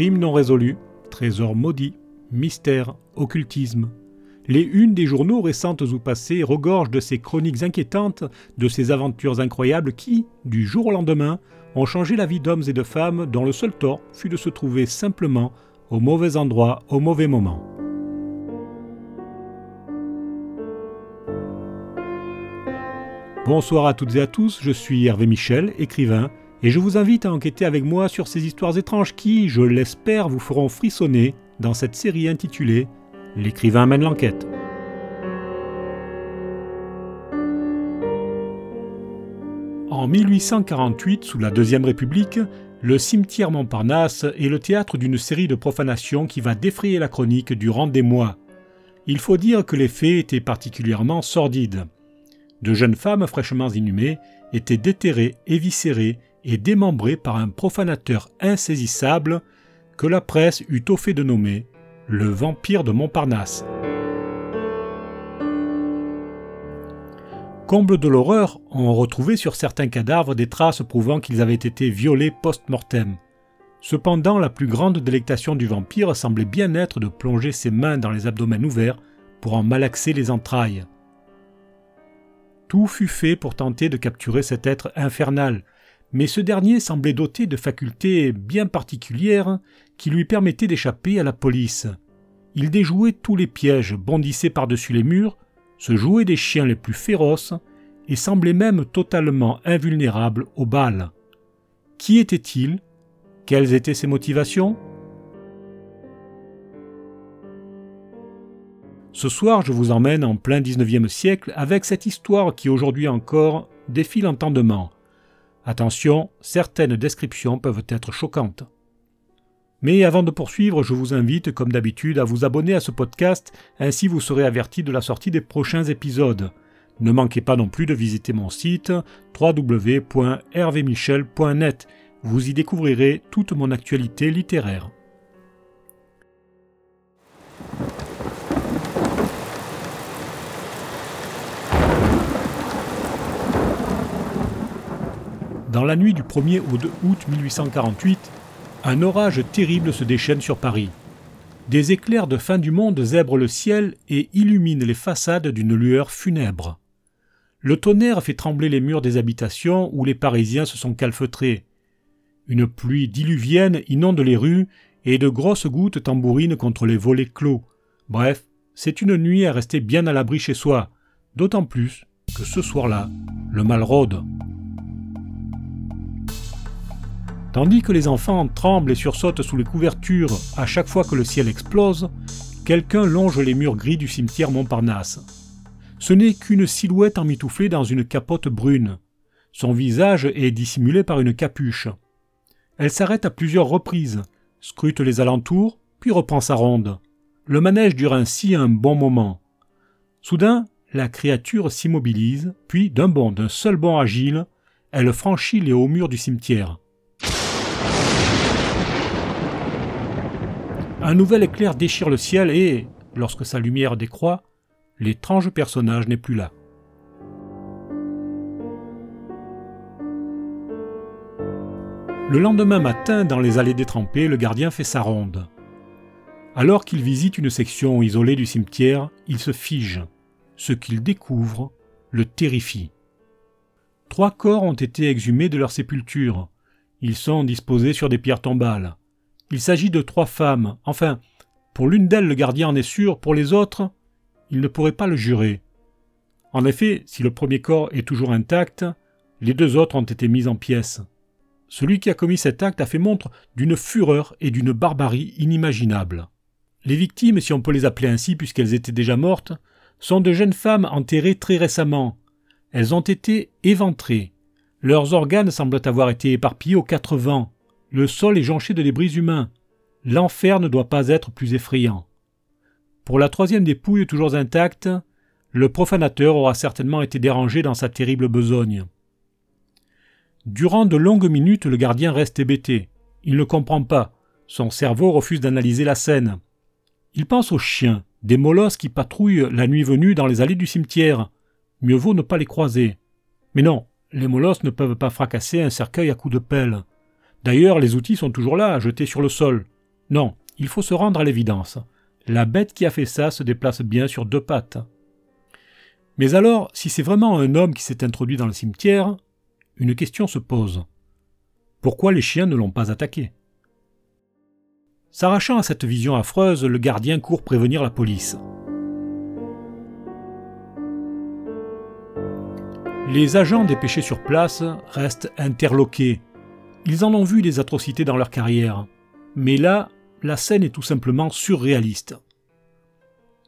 Crimes non résolus, trésors maudits, mystères, occultisme. Les unes des journaux récentes ou passées regorgent de ces chroniques inquiétantes, de ces aventures incroyables qui, du jour au lendemain, ont changé la vie d'hommes et de femmes dont le seul tort fut de se trouver simplement au mauvais endroit au mauvais moment. Bonsoir à toutes et à tous, je suis Hervé Michel, écrivain, et je vous invite à enquêter avec moi sur ces histoires étranges qui, je l'espère, vous feront frissonner dans cette série intitulée L'écrivain mène l'enquête. En 1848, sous la Deuxième République, le cimetière Montparnasse est le théâtre d'une série de profanations qui va défrayer la chronique durant des mois. Il faut dire que les faits étaient particulièrement sordides. De jeunes femmes fraîchement inhumées étaient déterrées, éviscérées et démembrées par un profanateur insaisissable que la presse eut au fait de nommer le vampire de Montparnasse. Comble de l'horreur, on retrouvait sur certains cadavres des traces prouvant qu'ils avaient été violés post-mortem. Cependant, la plus grande délectation du vampire semblait bien être de plonger ses mains dans les abdomens ouverts pour en malaxer les entrailles. Tout fut fait pour tenter de capturer cet être infernal, mais ce dernier semblait doté de facultés bien particulières qui lui permettaient d'échapper à la police. Il déjouait tous les pièges, bondissait par-dessus les murs, se jouait des chiens les plus féroces et semblait même totalement invulnérable aux balles. Qui était-il Quelles étaient ses motivations? Ce soir, je vous emmène en plein XIXe siècle avec cette histoire qui aujourd'hui encore défie l'entendement. Attention, certaines descriptions peuvent être choquantes. Mais avant de poursuivre, je vous invite, comme d'habitude, à vous abonner à ce podcast, ainsi vous serez averti de la sortie des prochains épisodes. Ne manquez pas non plus de visiter mon site www.hervémichel.net. Vous y découvrirez toute mon actualité littéraire. Dans la nuit du 1er au 2 août 1848, un orage terrible se déchaîne sur Paris. Des éclairs de fin du monde zèbrent le ciel et illuminent les façades d'une lueur funèbre. Le tonnerre fait trembler les murs des habitations où les Parisiens se sont calfeutrés. Une pluie diluvienne inonde les rues et de grosses gouttes tambourinent contre les volets clos. Bref, c'est une nuit à rester bien à l'abri chez soi, d'autant plus que ce soir-là, le mal rôde. Tandis que les enfants tremblent et sursautent sous les couvertures à chaque fois que le ciel explose, quelqu'un longe les murs gris du cimetière Montparnasse. Ce n'est qu'une silhouette emmitouflée dans une capote brune. Son visage est dissimulé par une capuche. Elle s'arrête à plusieurs reprises, scrute les alentours, puis reprend sa ronde. Le manège dure ainsi un bon moment. Soudain, la créature s'immobilise, puis d'un bond, d'un seul bond agile, elle franchit les hauts murs du cimetière. Un nouvel éclair déchire le ciel et, lorsque sa lumière décroît, l'étrange personnage n'est plus là. Le lendemain matin, dans les allées détrempées, le gardien fait sa ronde. Alors qu'il visite une section isolée du cimetière, il se fige. Ce qu'il découvre le terrifie. Trois corps ont été exhumés de leur sépulture. Ils sont disposés sur des pierres tombales. Il s'agit de trois femmes. Enfin, pour l'une d'elles, le gardien en est sûr, pour les autres, il ne pourrait pas le jurer. En effet, si le premier corps est toujours intact, les deux autres ont été mis en pièces. Celui qui a commis cet acte a fait montre d'une fureur et d'une barbarie inimaginables. Les victimes, si on peut les appeler ainsi puisqu'elles étaient déjà mortes, sont de jeunes femmes enterrées très récemment. Elles ont été éventrées. Leurs organes semblent avoir été éparpillés aux quatre vents. Le sol est jonché de débris humains. L'enfer ne doit pas être plus effrayant. Pour la troisième dépouille toujours intacte, le profanateur aura certainement été dérangé dans sa terrible besogne. Durant de longues minutes, le gardien reste hébété. Il ne comprend pas. Son cerveau refuse d'analyser la scène. Il pense aux chiens, des molosses qui patrouillent la nuit venue dans les allées du cimetière. Mieux vaut ne pas les croiser. Mais non, les molosses ne peuvent pas fracasser un cercueil à coups de pelle. D'ailleurs, les outils sont toujours là, jetés sur le sol. Non, il faut se rendre à l'évidence. La bête qui a fait ça se déplace bien sur deux pattes. Mais alors, si c'est vraiment un homme qui s'est introduit dans le cimetière, une question se pose. Pourquoi les chiens ne l'ont pas attaqué? S'arrachant à cette vision affreuse, le gardien court prévenir la police. Les agents dépêchés sur place restent interloqués. Ils en ont vu des atrocités dans leur carrière. Mais là, la scène est tout simplement surréaliste.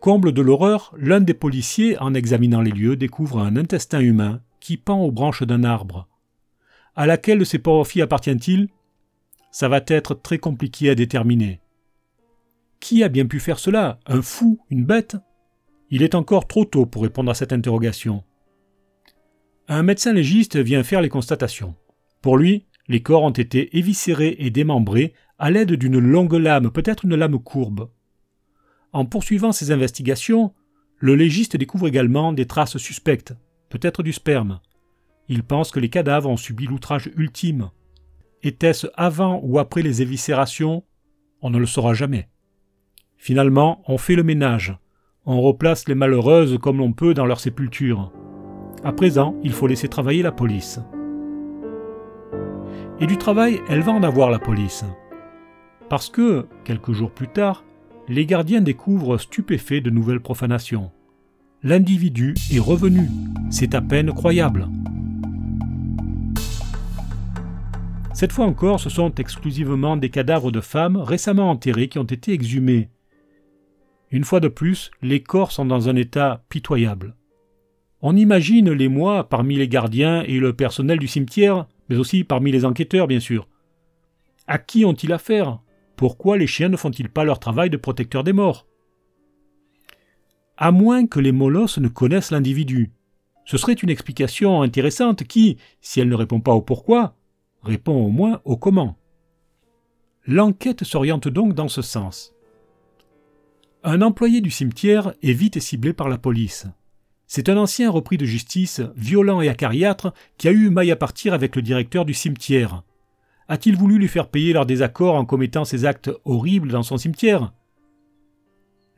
Comble de l'horreur, l'un des policiers, en examinant les lieux, découvre un intestin humain qui pend aux branches d'un arbre. À laquelle ces pauvres filles appartient-il Ça va être très compliqué à déterminer. Qui a bien pu faire cela? Un fou? Une bête? Il est encore trop tôt pour répondre à cette interrogation. Un médecin légiste vient faire les constatations. Pour lui, les corps ont été éviscérés et démembrés à l'aide d'une longue lame, peut-être une lame courbe. En poursuivant ses investigations, le légiste découvre également des traces suspectes, peut-être du sperme. Il pense que les cadavres ont subi l'outrage ultime. Était-ce avant ou après les éviscérations? On ne le saura jamais. Finalement, on fait le ménage. On replace les malheureuses comme l'on peut dans leur sépulture. À présent, il faut laisser travailler la police. Et du travail, elle va en avoir la police. Parce que, quelques jours plus tard, les gardiens découvrent stupéfaits de nouvelles profanations. L'individu est revenu. C'est à peine croyable. Cette fois encore, ce sont exclusivement des cadavres de femmes récemment enterrés qui ont été exhumés. Une fois de plus, les corps sont dans un état pitoyable. On imagine les mois parmi les gardiens et le personnel du cimetière, mais aussi parmi les enquêteurs, bien sûr. À qui ont-ils affaire? Pourquoi les chiens ne font-ils pas leur travail de protecteur des morts? À moins que les molosses ne connaissent l'individu. Ce serait une explication intéressante qui, si elle ne répond pas au pourquoi, répond au moins au comment. L'enquête s'oriente donc dans ce sens. Un employé du cimetière est vite ciblé par la police. C'est un ancien repris de justice, violent et acariâtre, qui a eu maille à partir avec le directeur du cimetière. A-t-il voulu lui faire payer leur désaccord en commettant ces actes horribles dans son cimetière?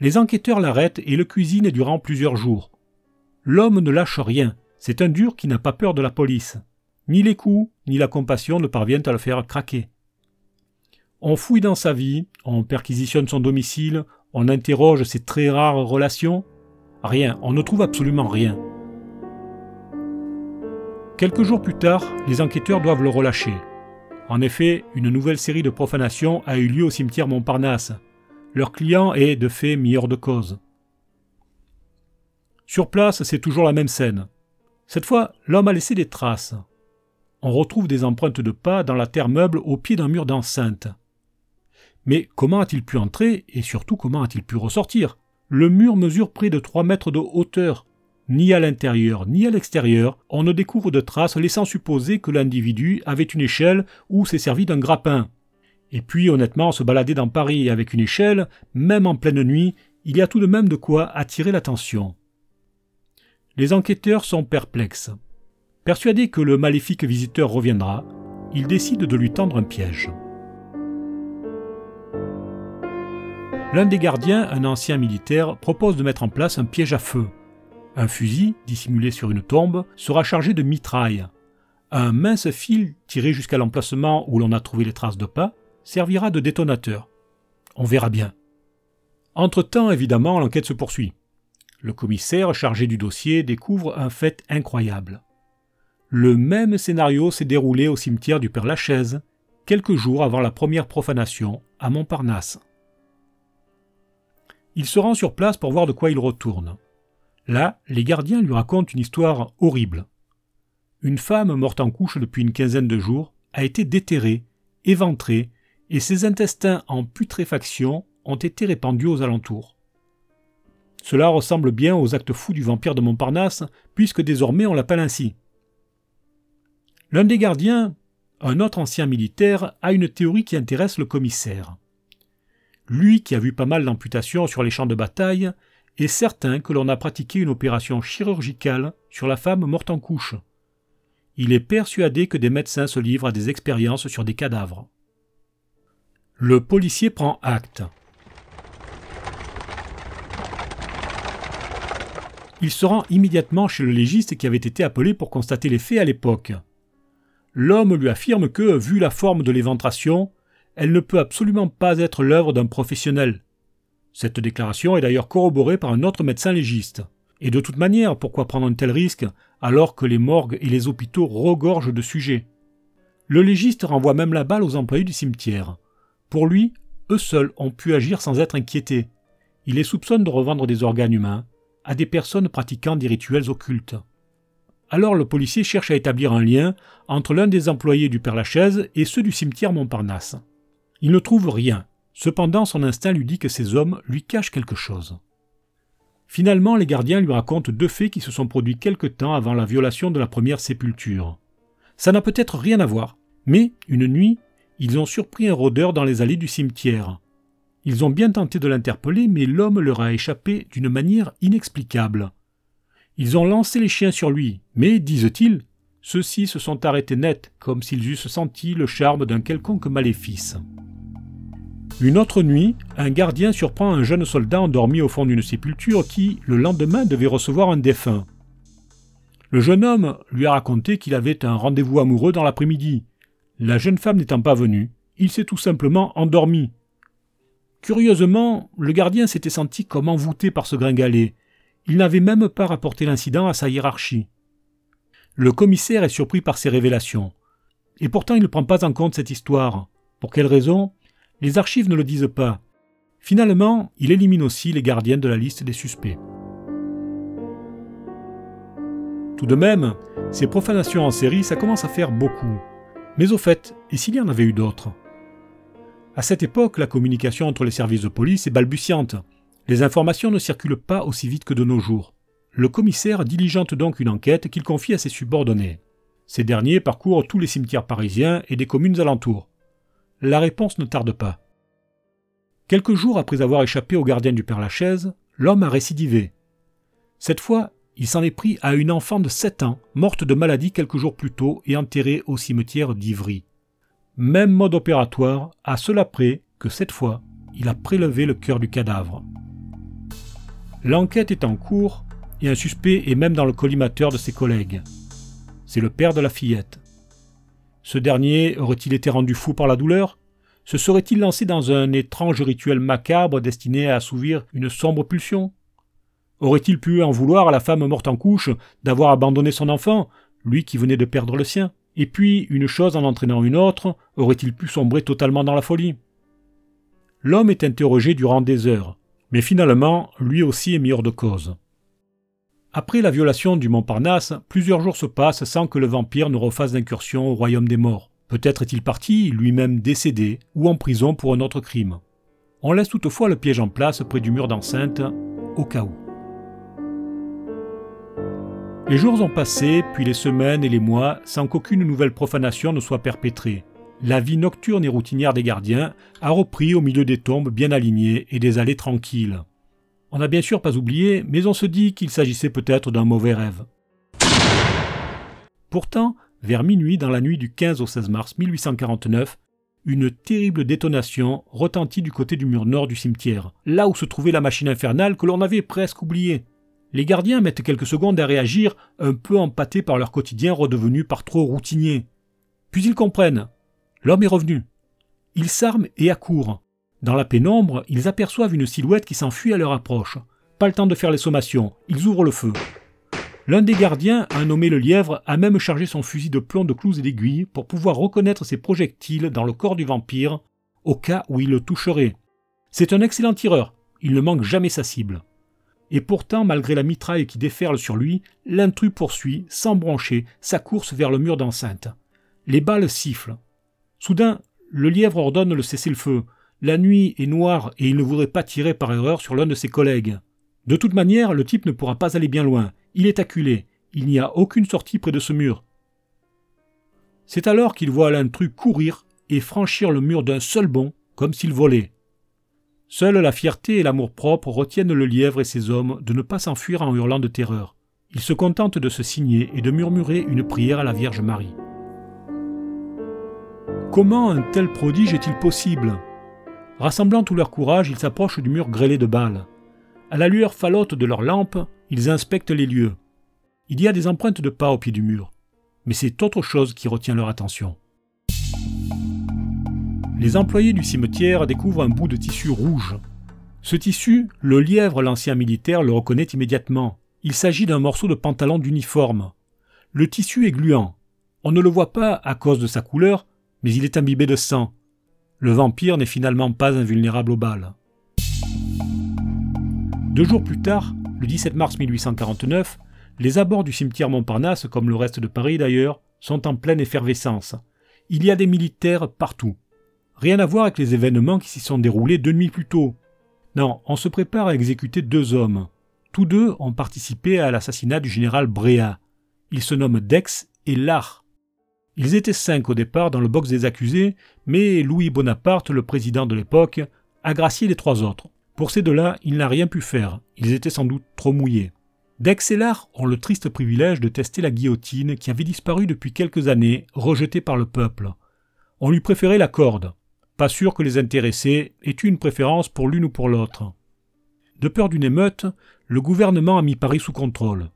Les enquêteurs l'arrêtent et le cuisinent durant plusieurs jours. L'homme ne lâche rien, c'est un dur qui n'a pas peur de la police. Ni les coups, ni la compassion ne parviennent à le faire craquer. On fouille dans sa vie, on perquisitionne son domicile, on interroge ses très rares relations, Rien, on ne trouve absolument rien. Quelques jours plus tard, les enquêteurs doivent le relâcher. En effet, une nouvelle série de profanations a eu lieu au cimetière Montparnasse. Leur client est, de fait, mis hors de cause. Sur place, c'est toujours la même scène. Cette fois, l'homme a laissé des traces. On retrouve des empreintes de pas dans la terre meuble au pied d'un mur d'enceinte. Mais comment a-t-il pu entrer et surtout comment a-t-il pu ressortir? Le mur mesure près de 3 mètres de hauteur. Ni à l'intérieur ni à l'extérieur, on ne découvre de traces laissant supposer que l'individu avait une échelle ou s'est servi d'un grappin. Et puis honnêtement, se balader dans Paris avec une échelle, même en pleine nuit, il y a tout de même de quoi attirer l'attention. Les enquêteurs sont perplexes. Persuadés que le maléfique visiteur reviendra, ils décident de lui tendre un piège. L'un des gardiens, un ancien militaire, propose de mettre en place un piège à feu. Un fusil, dissimulé sur une tombe, sera chargé de mitraille. Un mince fil, tiré jusqu'à l'emplacement où l'on a trouvé les traces de pas, servira de détonateur. On verra bien. Entre-temps, évidemment, l'enquête se poursuit. Le commissaire chargé du dossier découvre un fait incroyable. Le même scénario s'est déroulé au cimetière du Père Lachaise, quelques jours avant la première profanation, à Montparnasse. Il se rend sur place pour voir de quoi il retourne. Là, les gardiens lui racontent une histoire horrible. Une femme morte en couche depuis une quinzaine de jours a été déterrée, éventrée, et ses intestins en putréfaction ont été répandus aux alentours. Cela ressemble bien aux actes fous du vampire de Montparnasse, puisque désormais on l'appelle ainsi. L'un des gardiens, un autre ancien militaire, a une théorie qui intéresse le commissaire. Lui qui a vu pas mal d'amputations sur les champs de bataille, est certain que l'on a pratiqué une opération chirurgicale sur la femme morte en couche. Il est persuadé que des médecins se livrent à des expériences sur des cadavres. Le policier prend acte. Il se rend immédiatement chez le légiste qui avait été appelé pour constater les faits à l'époque. L'homme lui affirme que, vu la forme de l'éventration, elle ne peut absolument pas être l'œuvre d'un professionnel. Cette déclaration est d'ailleurs corroborée par un autre médecin légiste. Et de toute manière, pourquoi prendre un tel risque alors que les morgues et les hôpitaux regorgent de sujets? Le légiste renvoie même la balle aux employés du cimetière. Pour lui, eux seuls ont pu agir sans être inquiétés. Il les soupçonne de revendre des organes humains à des personnes pratiquant des rituels occultes. Alors le policier cherche à établir un lien entre l'un des employés du Père-Lachaise et ceux du cimetière Montparnasse. Il ne trouve rien, Cependant, son instinct lui dit que ces hommes lui cachent quelque chose. Finalement, les gardiens lui racontent deux faits qui se sont produits quelque temps avant la violation de la première sépulture. Ça n'a peut-être rien à voir, mais une nuit, ils ont surpris un rôdeur dans les allées du cimetière. Ils ont bien tenté de l'interpeller, mais l'homme leur a échappé d'une manière inexplicable. Ils ont lancé les chiens sur lui, mais, disent-ils, ceux-ci se sont arrêtés net, comme s'ils eussent senti le charme d'un quelconque maléfice. Une autre nuit, un gardien surprend un jeune soldat endormi au fond d'une sépulture qui, le lendemain, devait recevoir un défunt. Le jeune homme lui a raconté qu'il avait un rendez-vous amoureux dans l'après-midi. La jeune femme n'étant pas venue, il s'est tout simplement endormi. Curieusement, le gardien s'était senti comme envoûté par ce gringalet. Il n'avait même pas rapporté l'incident à sa hiérarchie. Le commissaire est surpris par ces révélations. Et pourtant il ne prend pas en compte cette histoire. Pour quelle raison? Les archives ne le disent pas. Finalement, il élimine aussi les gardiens de la liste des suspects. Tout de même, ces profanations en série, ça commence à faire beaucoup. Mais au fait, et s'il y en avait eu d'autres? À cette époque, la communication entre les services de police est balbutiante. Les informations ne circulent pas aussi vite que de nos jours. Le commissaire diligente donc une enquête qu'il confie à ses subordonnés. Ces derniers parcourent tous les cimetières parisiens et des communes alentours. La réponse ne tarde pas. Quelques jours après avoir échappé au gardien du Père-Lachaise, l'homme a récidivé. Cette fois, il s'en est pris à une enfant de 7 ans, morte de maladie quelques jours plus tôt et enterrée au cimetière d'Ivry. Même mode opératoire, à cela près que cette fois, il a prélevé le cœur du cadavre. L'enquête est en cours et un suspect est même dans le collimateur de ses collègues. C'est le père de la fillette. Ce dernier aurait-il été rendu fou par la douleur? Se serait-il lancé dans un étrange rituel macabre destiné à assouvir une sombre pulsion? Aurait-il pu en vouloir à la femme morte en couche d'avoir abandonné son enfant, lui qui venait de perdre le sien? Et puis, une chose en entraînant une autre, aurait-il pu sombrer totalement dans la folie? L'homme est interrogé durant des heures, mais finalement, lui aussi est mis hors de cause. Après la violation du Montparnasse, plusieurs jours se passent sans que le vampire ne refasse d'incursion au royaume des morts. Peut-être est-il parti, lui-même décédé, ou en prison pour un autre crime. On laisse toutefois le piège en place près du mur d'enceinte, au cas où. Les jours ont passé, puis les semaines et les mois, sans qu'aucune nouvelle profanation ne soit perpétrée. La vie nocturne et routinière des gardiens a repris au milieu des tombes bien alignées et des allées tranquilles. On n'a bien sûr pas oublié, mais on se dit qu'il s'agissait peut-être d'un mauvais rêve. Pourtant, vers minuit dans la nuit du 15 au 16 mars 1849, une terrible détonation retentit du côté du mur nord du cimetière, là où se trouvait la machine infernale que l'on avait presque oubliée. Les gardiens mettent quelques secondes à réagir, un peu empâtés par leur quotidien redevenu par trop routinier. Puis ils comprennent. L'homme est revenu. Ils s'arment et accourent. Dans la pénombre, ils aperçoivent une silhouette qui s'enfuit à leur approche. Pas le temps de faire les sommations, ils ouvrent le feu. L'un des gardiens, un nommé le lièvre, a même chargé son fusil de plomb de clous et d'aiguilles pour pouvoir reconnaître ses projectiles dans le corps du vampire, au cas où il le toucherait. C'est un excellent tireur, il ne manque jamais sa cible. Et pourtant, malgré la mitraille qui déferle sur lui, l'intrus poursuit, sans broncher, sa course vers le mur d'enceinte. Les balles sifflent. Soudain, le lièvre ordonne le cessez-le-feu, la nuit est noire et il ne voudrait pas tirer par erreur sur l'un de ses collègues. De toute manière, le type ne pourra pas aller bien loin. Il est acculé. Il n'y a aucune sortie près de ce mur. C'est alors qu'il voit l'intrus courir et franchir le mur d'un seul bond, comme s'il volait. Seule la fierté et l'amour-propre retiennent le lièvre et ses hommes de ne pas s'enfuir en hurlant de terreur. Ils se contentent de se signer et de murmurer une prière à la Vierge Marie. Comment un tel prodige est-il possible? Rassemblant tout leur courage, ils s'approchent du mur grêlé de balles. À la lueur falote de leurs lampes, ils inspectent les lieux. Il y a des empreintes de pas au pied du mur, mais c'est autre chose qui retient leur attention. Les employés du cimetière découvrent un bout de tissu rouge. Ce tissu, le lièvre, l'ancien militaire, le reconnaît immédiatement. Il s'agit d'un morceau de pantalon d'uniforme. Le tissu est gluant. On ne le voit pas à cause de sa couleur, mais il est imbibé de sang. Le vampire n'est finalement pas invulnérable aux balles. Deux jours plus tard, le 17 mars 1849, les abords du cimetière Montparnasse, comme le reste de Paris d'ailleurs, sont en pleine effervescence. Il y a des militaires partout. Rien à voir avec les événements qui s'y sont déroulés deux nuits plus tôt. Non, on se prépare à exécuter deux hommes. Tous deux ont participé à l'assassinat du général Bréa. Ils se nomment Dex et Lard. Ils étaient cinq au départ dans le box des accusés, mais Louis Bonaparte, le président de l'époque, a gracié les trois autres. Pour ces deux-là, il n'a rien pu faire, ils étaient sans doute trop mouillés. Dex et Lard ont le triste privilège de tester la guillotine qui avait disparu depuis quelques années, rejetée par le peuple. On lui préférait la corde. Pas sûr que les intéressés aient eu une préférence pour l'une ou pour l'autre. De peur d'une émeute, le gouvernement a mis Paris sous contrôle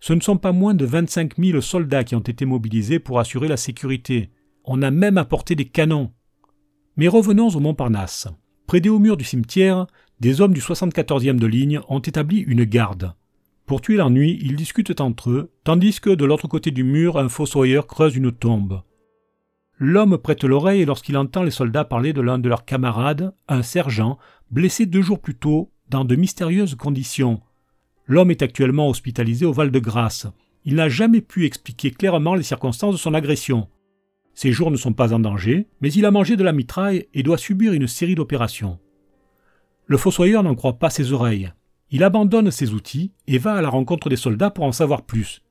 ce ne sont pas moins de 25 000 soldats qui ont été mobilisés pour assurer la sécurité. On a même apporté des canons. Mais revenons au Montparnasse. Près des hauts murs du cimetière, des hommes du 74e de ligne ont établi une garde. Pour tuer l'ennui, ils discutent entre eux, tandis que de l'autre côté du mur, un fossoyeur creuse une tombe. L'homme prête l'oreille lorsqu'il entend les soldats parler de l'un de leurs camarades, un sergent, blessé deux jours plus tôt, dans de mystérieuses conditions, L'homme est actuellement hospitalisé au Val-de-Grâce. Il n'a jamais pu expliquer clairement les circonstances de son agression. Ses jours ne sont pas en danger, mais il a mangé de la mitraille et doit subir une série d'opérations. Le fossoyeur n'en croit pas ses oreilles. Il abandonne ses outils et va à la rencontre des soldats pour en savoir plus.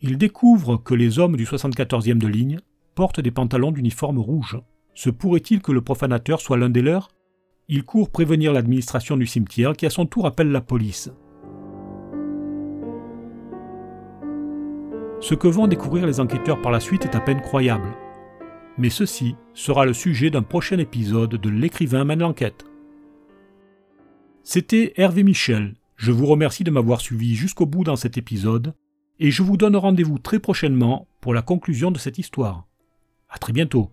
Il découvre que les hommes du 74e de ligne portent des pantalons d'uniforme rouge. Se pourrait-il que le profanateur soit l'un des leurs? Il court prévenir l'administration du cimetière qui à son tour appelle la police. Ce que vont découvrir les enquêteurs par la suite est à peine croyable. Mais ceci sera le sujet d'un prochain épisode de L'écrivain mène l'enquête. C'était Hervé Michel. Je vous remercie de m'avoir suivi jusqu'au bout dans cet épisode et je vous donne rendez-vous très prochainement pour la conclusion de cette histoire. À très bientôt.